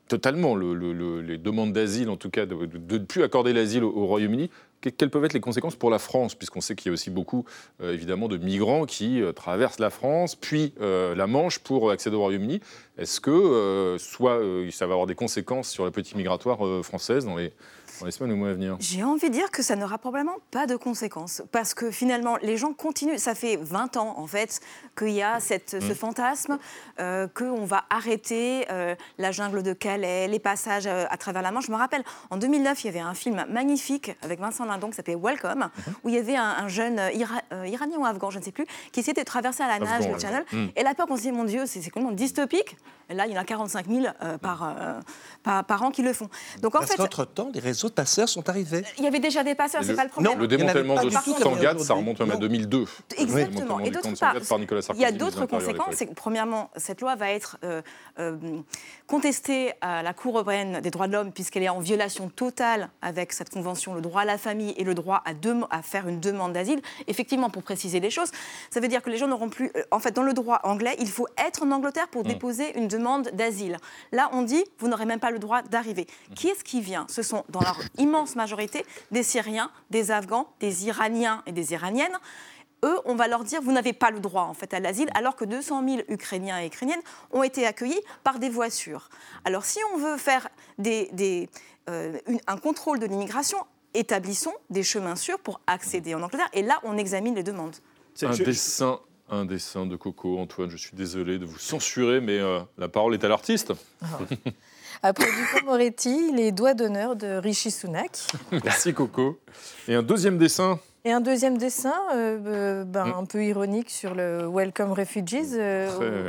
totalement les demandes d'asile, en tout cas, de ne plus accorder l'asile au Royaume-Uni quelles peuvent être les conséquences pour la France, puisqu'on sait qu'il y a aussi beaucoup, euh, évidemment, de migrants qui euh, traversent la France, puis euh, la Manche pour accéder au Royaume-Uni. Est-ce que, soit ça va avoir des conséquences sur la politique migratoire française dans les dans les semaines ou mois à venir J'ai envie de dire que ça n'aura probablement pas de conséquences. Parce que finalement, les gens continuent. Ça fait 20 ans, en fait, qu'il y a cette, ce mm. fantasme euh, qu'on va arrêter euh, la jungle de Calais, les passages euh, à travers la Manche. Je me rappelle, en 2009, il y avait un film magnifique avec Vincent Lindon qui s'appelait Welcome, mm-hmm. où il y avait un, jeune iranien ou afghan, je ne sais plus, qui essayait de traverser à la nage le Channel. Mm. Et la peur qu'on se dit, mon Dieu, c'est complètement dystopique. Et là, il y en a 45 000 par, par, par, an qui le font. Donc, en Parce qu'entre-temps, les réseaux de passeurs sont arrivés. Il y avait déjà des passeurs, c'est pas le problème. Non, le démantèlement de Sangad, ça remonte même à 2002. Exactement. Et d'autre part, il y a d'autres conséquences. Premièrement, cette loi va être euh, euh, contestée à la Cour européenne des droits de l'homme, puisqu'elle est en violation totale avec cette convention, le droit à la famille et le droit à, à faire une demande d'asile. Effectivement, pour préciser les choses, ça veut dire que les gens n'auront plus. Euh, en fait, dans le droit anglais, il faut être en Angleterre pour mm. déposer une demande d'asile. Là, on dit, vous n'aurez même pas le droit d'arriver. Mm. Qui est-ce qui vient? Ce sont, dans leur immense majorité, des Syriens, des Afghans, des Iraniens et des Iraniennes eux, on va leur dire vous n'avez pas le droit en fait à l'asile, alors que 200 000 Ukrainiens et Ukrainiennes ont été accueillis par des voies sûres. Alors si on veut faire des, euh, un contrôle de l'immigration, établissons des chemins sûrs pour accéder en Angleterre, et là on examine les demandes. Un dessin un dessin de Coco. Antoine, je suis désolé de vous censurer, mais euh, la parole est à l'artiste. Ah. [LAUGHS] Après Dupont Moretti, les doigts d'honneur de Rishi Sunak. Merci Coco. Et un deuxième dessin et un deuxième dessin, euh, euh, ben, mm. un peu ironique sur le Welcome Refugees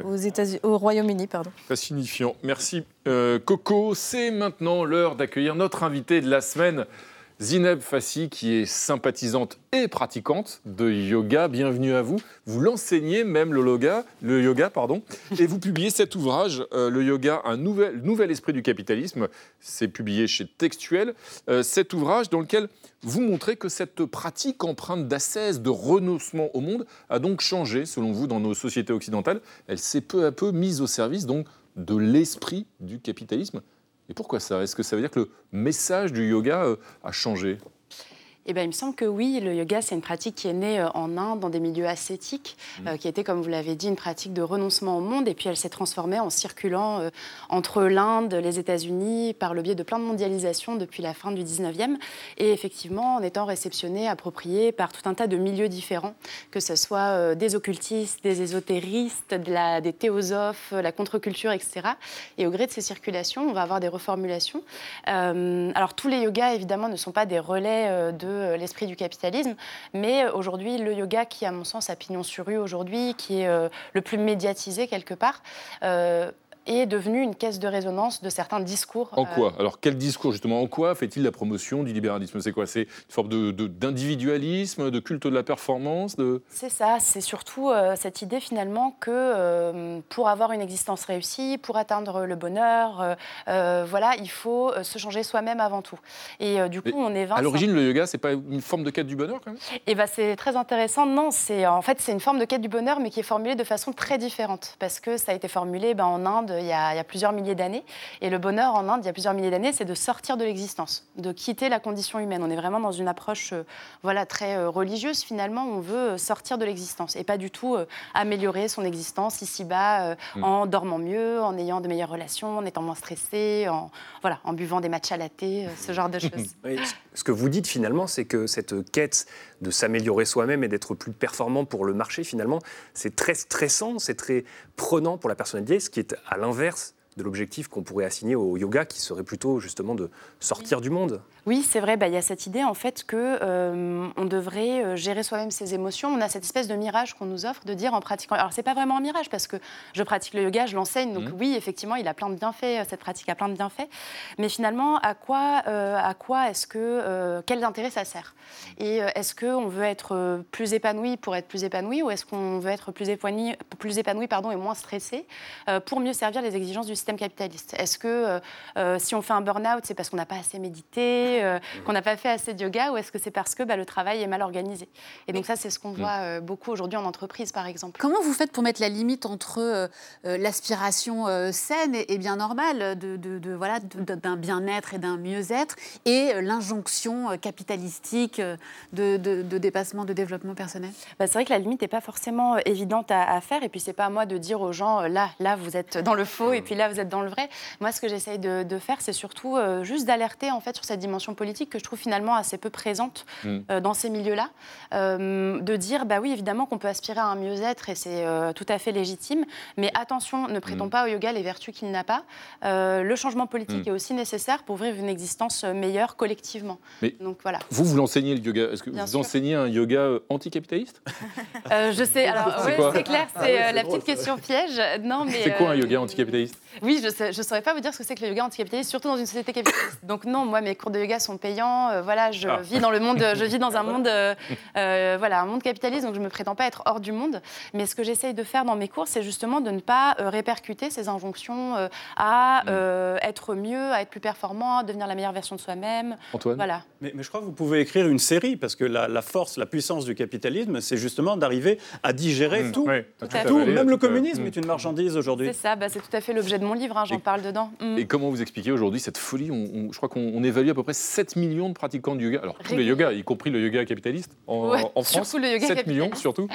aux, États au Royaume-Uni. Pardon. Très signifiant. Merci Coco. C'est maintenant l'heure d'accueillir notre invité de la semaine. Zineb Fassi, qui est sympathisante et pratiquante de yoga. Bienvenue à vous. Vous l'enseignez même le yoga, le yoga pardon, [LAUGHS] et vous publiez cet ouvrage, euh, Le yoga, un nouvel, nouvel esprit du capitalisme. C'est publié chez Textuel. Euh, cet ouvrage dans lequel vous montrez que cette pratique empreinte d'ascèse, de renoncement au monde, a donc changé, selon vous, dans nos sociétés occidentales. Elle s'est peu à peu mise au service donc de l'esprit du capitalisme. Et pourquoi ça? Est-ce que ça veut dire que le message du yoga euh, a changé? Eh bien, il me semble que oui, le yoga, c'est une pratique qui est née euh, en Inde, dans des milieux ascétiques, mmh. euh, qui était, comme vous l'avez dit, une pratique de renoncement au monde. Et puis, elle s'est transformée en circulant euh, entre l'Inde, les États-Unis, par le biais de plein de mondialisation depuis la fin du 19e. Et effectivement, en étant réceptionnée, appropriée par tout un tas de milieux différents, que ce soit des occultistes, des ésotéristes, de la, des théosophes, la contre-culture, etc. Et au gré de ces circulations, on va avoir des reformulations. alors, tous les yogas, évidemment, ne sont pas des relais de euh, l'esprit du capitalisme. Mais aujourd'hui, le yoga qui, à mon sens, a pignon sur rue aujourd'hui, qui est euh, le plus médiatisé quelque part, euh, est devenu une caisse de résonance de certains discours. En quoi? Euh, Alors quel discours justement? En quoi fait-il la promotion du libéralisme? C'est quoi? C'est une forme d'individualisme, de, culte de la performance de... C'est ça, c'est surtout euh, cette idée finalement que euh, pour avoir une existence réussie, pour atteindre le bonheur, voilà, il faut se changer soi-même avant tout. Et du coup, on est 20... À l'origine, le yoga, c'est pas une forme de quête du bonheur quand même? Et eh ben, c'est très intéressant. Non, c'est en fait c'est une forme de quête du bonheur, mais qui est formulée de façon très différente parce que ça a été formulé ben, en Inde il y, a, plusieurs milliers d'années. Et le bonheur en Inde, il y a plusieurs milliers d'années, c'est de sortir de l'existence, de quitter la condition humaine. On est vraiment dans une approche euh, voilà, très euh, religieuse, finalement. On veut euh, sortir de l'existence et pas du tout améliorer son existence ici-bas mm. en dormant mieux, en ayant de meilleures relations, en étant moins stressé, en, voilà, en buvant des matchs à latte, ce genre de [LAUGHS] choses. ce que vous dites finalement, c'est que cette quête de s'améliorer soi-même et d'être plus performant pour le marché, finalement, c'est très stressant, c'est très prenant pour la personnalité, ce qui est à l'inverse de l'objectif qu'on pourrait assigner au yoga, qui serait plutôt justement de sortir du monde. Oui, c'est vrai. Bah, il y a cette idée en fait que euh, on devrait euh, gérer soi-même ses émotions. On a cette espèce de mirage qu'on nous offre de dire en pratiquant. Alors c'est pas vraiment un mirage parce que je pratique le yoga, je l'enseigne. Donc mmh. oui, effectivement, il a plein de bienfaits. Euh, cette pratique a plein de bienfaits. Mais finalement, à quoi, à quoi est-ce que quel intérêt ça sert? Et est-ce que on veut être plus épanoui pour être plus épanoui ou est-ce qu'on veut être plus épanoui, plus épanoui pardon et moins stressé pour mieux servir les exigences du système capitaliste Est-ce que si on fait un burn-out, c'est parce qu'on n'a pas assez médité euh, [LAUGHS] qu'on n'a pas fait assez de yoga ou est-ce que c'est parce que bah, le travail est mal organisé? Et donc ça, c'est ce qu'on mm. voit euh, beaucoup aujourd'hui en entreprise, par exemple. Comment vous faites pour mettre la limite entre euh, l'aspiration saine et, bien normale de, de, voilà, d'un bien-être et d'un mieux-être et l'injonction capitalistique de, dépassement, de développement personnel? Bah, C'est vrai que la limite n'est pas forcément évidente à, faire et puis c'est pas à moi de dire aux gens là, là vous êtes dans le faux et puis là vous êtes dans le vrai. Moi, ce que j'essaye de, faire, c'est surtout juste d'alerter en fait sur cette dimension politique que je trouve finalement assez peu présente mm. euh, dans ces milieux-là, euh, de dire, bah oui, évidemment qu'on peut aspirer à un mieux-être et c'est euh, tout à fait légitime, mais attention, ne prêtons mm. pas au yoga les vertus qu'il n'a pas. le changement politique mm. est aussi nécessaire pour vivre une existence meilleure collectivement. Mais Donc voilà. Vous, vous l'enseignez le yoga Est-ce que vous enseignez un yoga anticapitaliste? [LAUGHS] Je sais, alors c'est clair, c'est la petite question piège. Non, mais c'est quoi un yoga anticapitaliste? Oui, je ne saurais pas vous dire ce que c'est que le yoga anticapitaliste, surtout dans une société capitaliste. Donc non, moi, mes cours de yoga sont payants. Euh, voilà, je ah. vis dans le monde, je vis dans un [LAUGHS] monde, euh, euh, voilà, un monde capitaliste, donc je me prétends pas être hors du monde. Mais ce que j'essaye de faire dans mes cours, c'est justement de ne pas répercuter ces injonctions à mm. être mieux, à être plus performant, à devenir la meilleure version de soi-même. Antoine. Voilà. Mais, je crois que vous pouvez écrire une série parce que la, force, la puissance du capitalisme, c'est justement d'arriver à digérer mm. tout. tout, même le communisme est une marchandise aujourd'hui. C'est ça, bah, c'est tout à fait l'objet de de mon livre, hein, j'en parle dedans. Mm. Et comment vous expliquez aujourd'hui cette folie Je crois qu'on évalue à peu près 7 millions de pratiquants de yoga. Alors, tous les yogas, y compris le yoga capitaliste en, France. Surtout le yoga 7 millions, surtout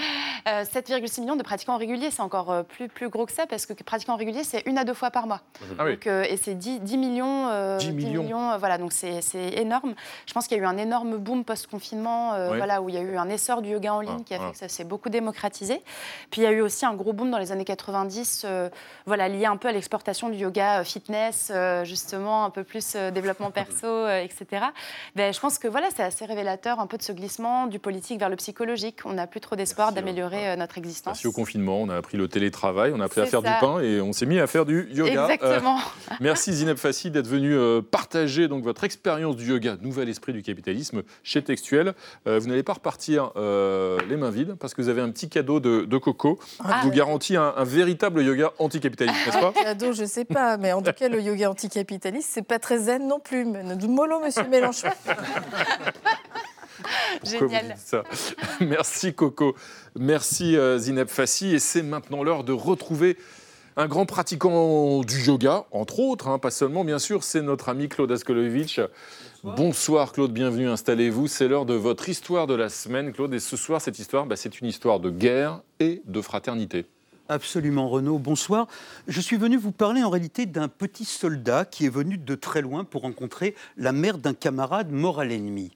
7,6 millions de pratiquants réguliers, c'est encore euh, plus, plus gros que ça, parce que pratiquants réguliers, c'est une à deux fois par mois. Ah donc, euh, et c'est 10, 10, millions. 10 millions. voilà, donc c'est énorme. Je pense qu'il y a eu un énorme boom post-confinement, voilà, où il y a eu un essor du yoga en ligne qui a fait que ça s'est beaucoup démocratisé. Puis il y a eu aussi un gros boom dans les années 90, voilà, lié un peu à l'exportation du yoga fitness, justement, un peu plus développement perso, [LAUGHS] etc. Ben, je pense que voilà, c'est assez révélateur un peu de ce glissement du politique vers le psychologique. On n'a plus trop d'espoir d'améliorer notre existence. Merci au confinement, on a appris le télétravail, on a appris à faire du pain et on s'est mis à faire du yoga. Exactement. [LAUGHS] merci Zineb Fassi d'être venu partager donc votre expérience du yoga, nouvel esprit du capitalisme chez Textuel. vous n'allez pas repartir les mains vides parce que vous avez un petit cadeau de, Coco ah, vous garantit un, véritable yoga anticapitaliste, n'est-ce pas? [LAUGHS] Cadeau, je sais pas, mais en tout cas le yoga anticapitaliste, c'est pas très zen non plus. Mollo, Monsieur Mélenchon. [LAUGHS] Génial. Ça? Merci Coco. Merci euh, Zineb Fassi. Et c'est maintenant l'heure de retrouver un grand pratiquant du yoga, entre autres, hein, pas seulement bien sûr, c'est notre ami Claude Askolovitch. Bonsoir. Claude, bienvenue, installez-vous. C'est l'heure de votre histoire de la semaine Claude. Et ce soir, cette histoire, bah, c'est une histoire de guerre et de fraternité. Absolument, Renaud. Bonsoir. Je suis venu vous parler en réalité d'un petit soldat qui est venu de très loin pour rencontrer la mère d'un camarade mort à l'ennemi.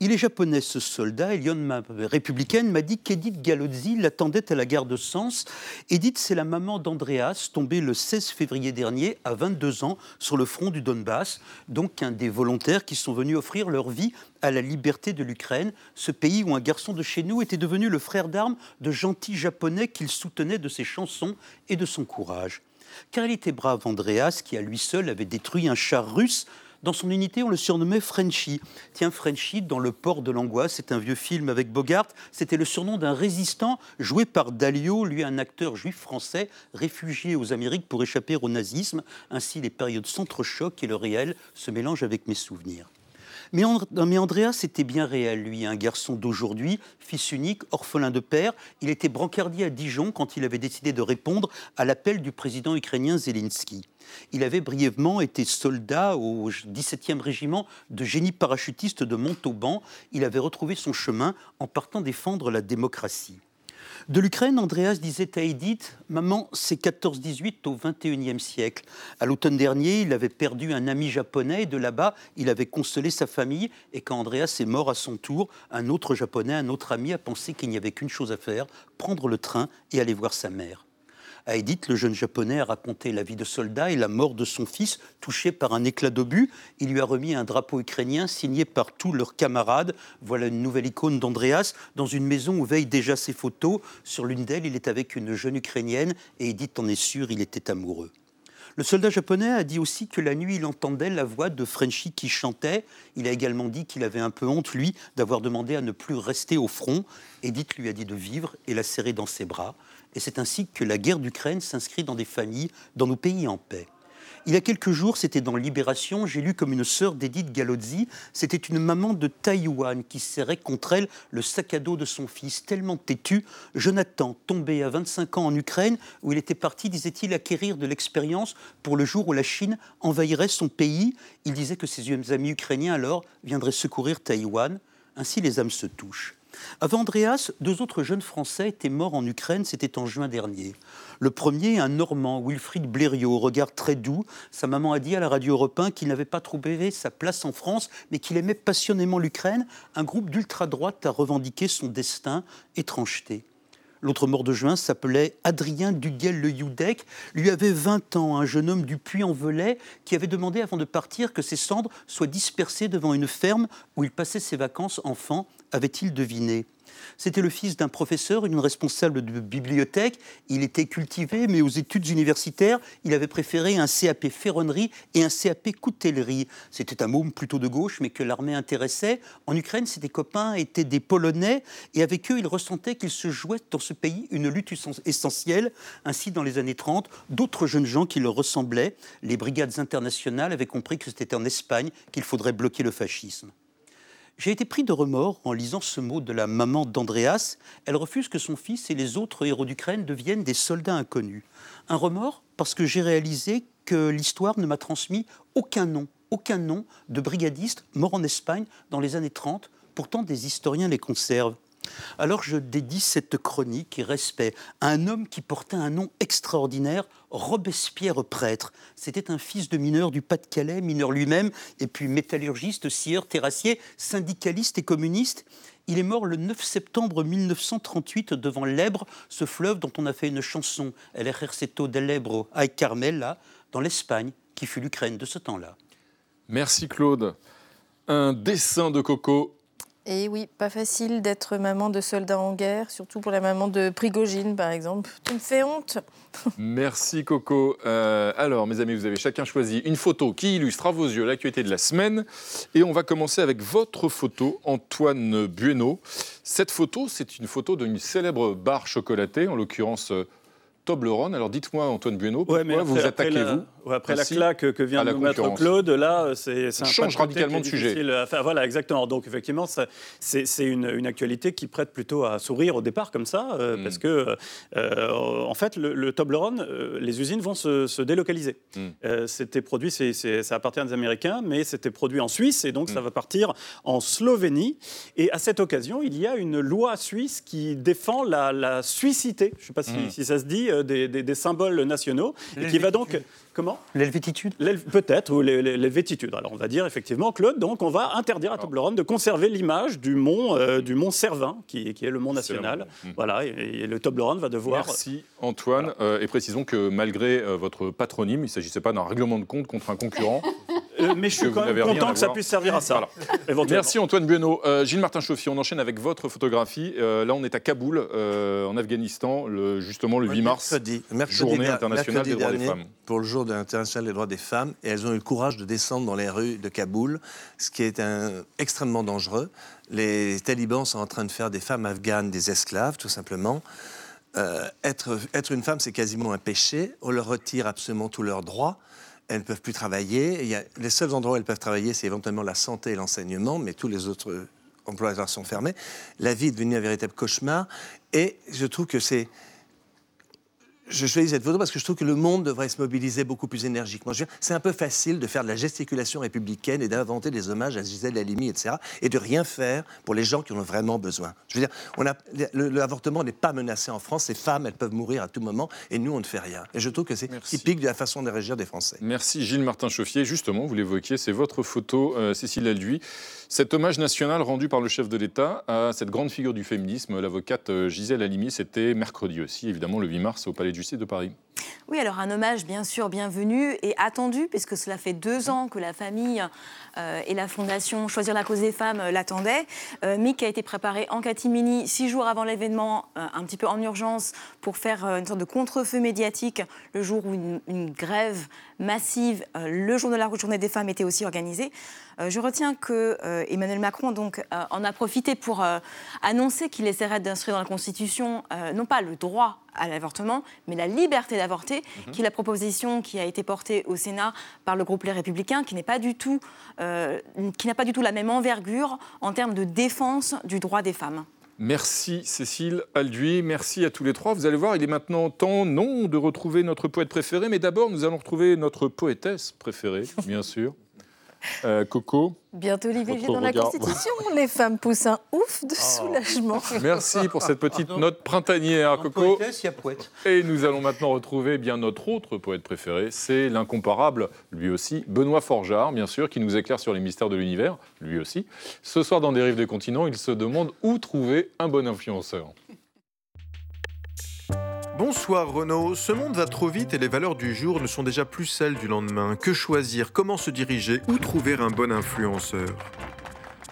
Il est japonais, ce soldat. Elion, ma républicaine, m'a dit qu'Edith Galozzi l'attendait à la gare de Sens. Edith, c'est la maman d'Andreas, tombé le 16 février dernier, à 22 ans, sur le front du Donbass. Donc, un des volontaires qui sont venus offrir leur vie à la liberté de l'Ukraine, ce pays où un garçon de chez nous était devenu le frère d'armes de gentils japonais qu'il soutenait de ses chansons et de son courage. Car il était brave, Andreas, qui à lui seul avait détruit un char russe dans son unité, on le surnommait Frenchy. Tiens, Frenchy, dans Le port de l'angoisse, c'est un vieux film avec Bogart, c'était le surnom d'un résistant joué par Dalio, lui un acteur juif français réfugié aux Amériques pour échapper au nazisme. Ainsi, les périodes s'entrechoquent et le réel se mélange avec mes souvenirs. Mais, mais Andreas était bien réel, lui, un garçon d'aujourd'hui, fils unique, orphelin de père. Il était brancardier à Dijon quand il avait décidé de répondre à l'appel du président ukrainien Zelensky. Il avait brièvement été soldat au 17e régiment de génie parachutiste de Montauban. Il avait retrouvé son chemin en partant défendre la démocratie. De l'Ukraine, Andreas disait à Edith Maman, c'est 14-18 au 21e siècle. À l'automne dernier, il avait perdu un ami japonais et de là-bas, il avait consolé sa famille. Et quand Andreas est mort à son tour, un autre japonais, un autre ami, a pensé qu'il n'y avait qu'une chose à faire prendre le train et aller voir sa mère. À Edith, le jeune japonais a raconté la vie de soldat et la mort de son fils, touché par un éclat d'obus. Il lui a remis un drapeau ukrainien signé par tous leurs camarades. Voilà une nouvelle icône d'Andreas dans une maison où veillent déjà ses photos. Sur l'une d'elles, il est avec une jeune ukrainienne et Edith en est sûre, il était amoureux. Le soldat japonais a dit aussi que la nuit, il entendait la voix de Frenchy qui chantait. Il a également dit qu'il avait un peu honte, lui, d'avoir demandé à ne plus rester au front. Edith lui a dit de vivre et la serrer dans ses bras. Et c'est ainsi que la guerre d'Ukraine s'inscrit dans des familles, dans nos pays en paix. Il y a quelques jours, c'était dans Libération, j'ai lu comme une sœur d'Edith Galozzi, c'était une maman de Taïwan qui serrait contre elle le sac à dos de son fils, tellement têtu. Jonathan, tombé à 25 ans en Ukraine, où il était parti, disait-il, acquérir de l'expérience pour le jour où la Chine envahirait son pays. Il disait que ses amis ukrainiens alors viendraient secourir Taïwan. Ainsi les âmes se touchent. Avant Andreas, deux autres jeunes Français étaient morts en Ukraine, c'était en juin dernier. Le premier, un Normand, Wilfried Blériot, au regard très doux. Sa maman a dit à la radio européen qu'il n'avait pas trouvé sa place en France, mais qu'il aimait passionnément l'Ukraine. Un groupe d'ultra-droite a revendiqué son destin, étrangeté. L'autre mort de juin s'appelait Adrien Duguel le Youdec. Lui avait 20 ans, un jeune homme du Puy-en-Velay qui avait demandé avant de partir que ses cendres soient dispersées devant une ferme où il passait ses vacances enfant, avait-il deviné? C'était le fils d'un professeur, une responsable de bibliothèque. Il était cultivé, mais aux études universitaires, il avait préféré un CAP ferronnerie et un CAP coutellerie. C'était un môme plutôt de gauche, mais que l'armée intéressait. En Ukraine, ses copains étaient des Polonais, et avec eux, il ressentait qu'il se jouait dans ce pays une lutte essentielle. Ainsi, dans les années 30, d'autres jeunes gens qui leur ressemblaient, les brigades internationales, avaient compris que c'était en Espagne qu'il faudrait bloquer le fascisme. J'ai été pris de remords en lisant ce mot de la maman d'Andreas. Elle refuse que son fils et les autres héros d'Ukraine deviennent des soldats inconnus. Un remords parce que j'ai réalisé que l'histoire ne m'a transmis aucun nom, aucun nom de brigadiste mort en Espagne dans les années 30. Pourtant, des historiens les conservent. Alors je dédie cette chronique et respect à un homme qui portait un nom extraordinaire, Robespierre prêtre. C'était un fils de mineur du Pas-de-Calais, mineur lui-même, et puis métallurgiste, scieur, terrassier, syndicaliste et communiste. Il est mort le 9 septembre 1938 devant l'Ebre, ce fleuve dont on a fait une chanson, El Ejército del Ebro, ay Carmela, dans l'Espagne, qui fut l'Ukraine de ce temps-là. Merci Claude. Un dessin de Coco et oui, pas facile d'être maman de soldats en guerre, surtout pour la maman de Prigogine, par exemple. Tu me fais honte. [LAUGHS] Merci Coco. Euh, alors, mes amis, vous avez chacun choisi une photo qui illustre à vos yeux l'actualité de la semaine. Et on va commencer avec votre photo, Antoine Bueno. Cette photo, c'est une photo d'une célèbre barre chocolatée, en l'occurrence euh, Toblerone. Alors dites-moi, Antoine Bueno, pourquoi vous attaquez-vous après la claque que vient de nous mettre Claude, là, c'est un change radicalement de sujet. voilà, exactement. Donc effectivement, c'est une, actualité qui prête plutôt à sourire au départ comme ça, euh, hmm. parce que euh, en fait, le, Toblerone, euh, les usines vont se, délocaliser. Hmm. c'était produit, ça appartient des Américains, mais c'était produit en Suisse et donc ça hmm. va partir en Slovénie. Et à cette occasion, il y a une loi suisse qui défend la, la suicité, je ne sais pas si, ça se dit, des, des symboles nationaux, et qui va donc Comment L'helvétitude Peut-être, ou l'helvétitude. Alors on va dire effectivement, Claude, donc on va interdire à Toblerone de conserver l'image du mont, euh, du mont Cervin, qui, qui, est le mont national. Hmm. Voilà, et, le Toblerone va devoir... Merci Antoine, euh, et précisons que malgré euh, votre patronyme, il ne s'agissait pas d'un règlement de compte contre un concurrent. [LAUGHS] mais je suis quand même content que ça puisse servir à ça. Merci Antoine Bueno. Gilles Martin Chauffier, on enchaîne avec votre photographie. là, on est à Kaboul, en Afghanistan, le, justement le 8 mars, mercredi, journée internationale des droits des femmes. Pour le jour internationale des droits des femmes et elles ont eu le courage de descendre dans les rues de Kaboul, ce qui est un, extrêmement dangereux. Les talibans sont en train de faire des femmes afghanes des esclaves, tout simplement. Euh, être, être une femme, c'est quasiment un péché. On leur retire absolument tous leurs droits. Elles ne peuvent plus travailler. Les seuls endroits où elles peuvent travailler, c'est éventuellement la santé et l'enseignement, mais tous les autres emplois sont fermés. La vie est devenue un véritable cauchemar. Et je trouve que c'est je choisis cette photo parce que je trouve que le monde devrait se mobiliser beaucoup plus énergiquement. C'est un peu facile de faire de la gesticulation républicaine et d'inventer des hommages à Gisèle Halimi, etc., et de rien faire pour les gens qui en ont vraiment besoin. Je veux dire, l'avortement n'est pas menacé en France. Ces femmes, elles peuvent mourir à tout moment, et nous, on ne fait rien. Et je trouve que c'est typique de la façon de réagir des Français. Merci Gilles Martin Chauffier. Justement, vous l'évoquiez, c'est votre photo, euh, Cécile Alduy. Cet hommage national rendu par le chef de l'État à cette grande figure du féminisme, l'avocate euh, Gisèle Halimi, c'était mercredi aussi, évidemment, le 8 mars au Palais Justice de Paris. Oui, alors un hommage bien sûr bienvenu et attendu, puisque cela fait deux ans que la famille euh, et la fondation Choisir la cause des femmes euh, l'attendaient, mais qui a été préparé en catimini six jours avant l'événement, un petit peu en urgence, pour faire une sorte de contre-feu médiatique le jour où une grève massive, le jour de la journée des femmes était aussi organisée. Euh, je retiens que euh, Emmanuel Macron donc, euh, en a profité pour annoncer qu'il essaierait d'inscrire dans la Constitution non pas le droit à l'avortement, mais la liberté mhm. qui est la proposition qui a été portée au Sénat par le groupe Les Républicains, qui n'est pas du tout, qui n'a pas du tout la même envergure en termes de défense du droit des femmes. Merci Cécile Alduy, merci à tous les trois. Vous allez voir, il est maintenant temps, non, de retrouver notre poète préféré, mais d'abord nous allons retrouver notre poétesse préférée, bien sûr. Euh, Coco. Bientôt l'IVG dans la Constitution. Les femmes poussent un ouf de oh. soulagement. Merci pour cette petite note printanière, Coco. Et nous allons maintenant retrouver eh bien notre autre poète préféré, c'est l'incomparable, lui aussi, Benoît Forgeard, bien sûr, qui nous éclaire sur les mystères de l'univers, lui aussi. Ce soir, dans Dérive des continents, il se demande où trouver un bon influenceur. Bonsoir Renaud, ce monde va trop vite et les valeurs du jour ne sont déjà plus celles du lendemain. Que choisir? Comment se diriger? Où trouver un bon influenceur?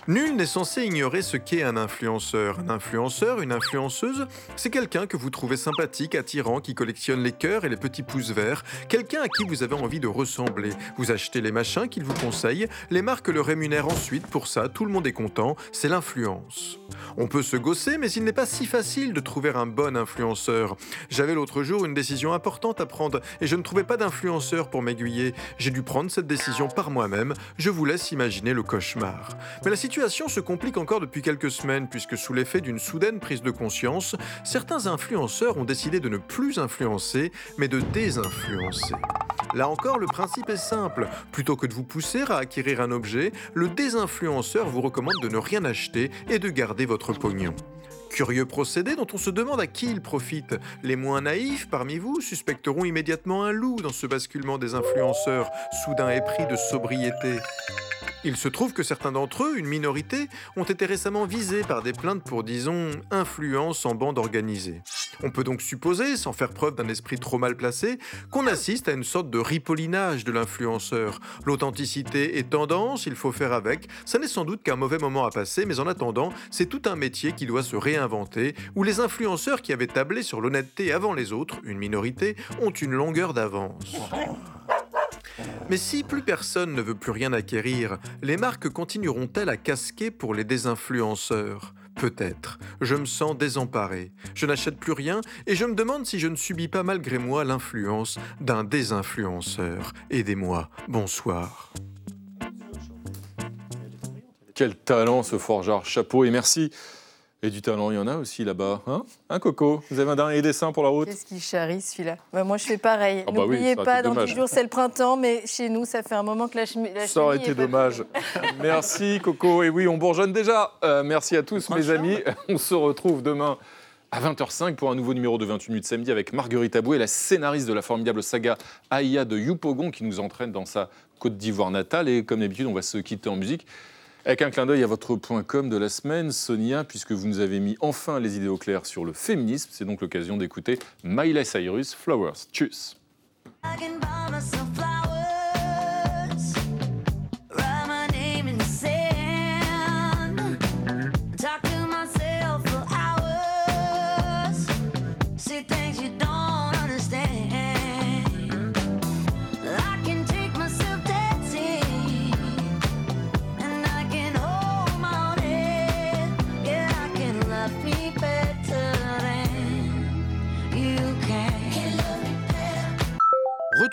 Nul n'est censé ignorer ce qu'est un influenceur. Un influenceur, une influenceuse, c'est quelqu'un que vous trouvez sympathique, attirant, qui collectionne les cœurs et les petits pouces verts, quelqu'un à qui vous avez envie de ressembler. Vous achetez les machins qu'il vous conseille, les marques le rémunèrent ensuite, pour ça tout le monde est content, c'est l'influence. On peut se gosser, mais il n'est pas si facile de trouver un bon influenceur. J'avais l'autre jour une décision importante à prendre et je ne trouvais pas d'influenceur pour m'aiguiller. J'ai dû prendre cette décision par moi-même, je vous laisse imaginer le cauchemar. Mais la situation situation se complique encore depuis quelques semaines puisque sous l'effet d'une soudaine prise de conscience, certains influenceurs ont décidé de ne plus influencer mais de désinfluencer. Là encore, le principe est simple. Plutôt que de vous pousser à acquérir un objet, le désinfluenceur vous recommande de ne rien acheter et de garder votre pognon. Curieux procédé dont on se demande à qui il profite. Les moins naïfs parmi vous suspecteront immédiatement un loup dans ce basculement des influenceurs, soudain épris de sobriété. Il se trouve que certains d'entre eux, une minorité, ont été récemment visés par des plaintes pour, disons, influence en bande organisée. On peut donc supposer, sans faire preuve d'un esprit trop mal placé, qu'on assiste à une sorte de ripollinage de l'influenceur. L'authenticité est tendance, il faut faire avec. Ça n'est sans doute qu'un mauvais moment à passer, mais en attendant, c'est tout un métier qui doit se réinventer, où les influenceurs qui avaient tablé sur l'honnêteté avant les autres, une minorité, ont une longueur d'avance. Mais si plus personne ne veut plus rien acquérir, les marques continueront-elles à casquer pour les désinfluenceurs? Peut-être. Je me sens désemparé. Je n'achète plus rien et je me demande si je ne subis pas malgré moi l'influence d'un désinfluenceur. Aidez-moi. Bonsoir. Quel talent ce forgeard. Chapeau et merci et du talent, il y en a aussi là-bas. Hein? Un coco? Vous avez un dernier dessin pour la route? Qu'est-ce qu'il charrie celui-là? Bah, Moi, je fais pareil. Ah bah N'oubliez pas, dans 10 jours, c'est le printemps, mais chez nous, ça fait un moment que la, chemise. Ça aurait été dommage. [LAUGHS] [LAUGHS] merci, Coco. Et oui, on bourgeonne déjà. Euh, merci à tous, mes amis. [LAUGHS] On se retrouve demain à 20h05 pour un nouveau numéro de 28 minutes samedi avec Marguerite Aboué, la scénariste de la formidable saga Aïa de Youpogon qui nous entraîne dans sa Côte d'Ivoire natale. Et comme d'habitude, on va se quitter en musique avec un clin d'œil à votre point com de la semaine, Sonia, puisque vous nous avez mis enfin les idées au clair sur le féminisme, c'est donc l'occasion d'écouter Miley Cyrus Flowers. Tchuss.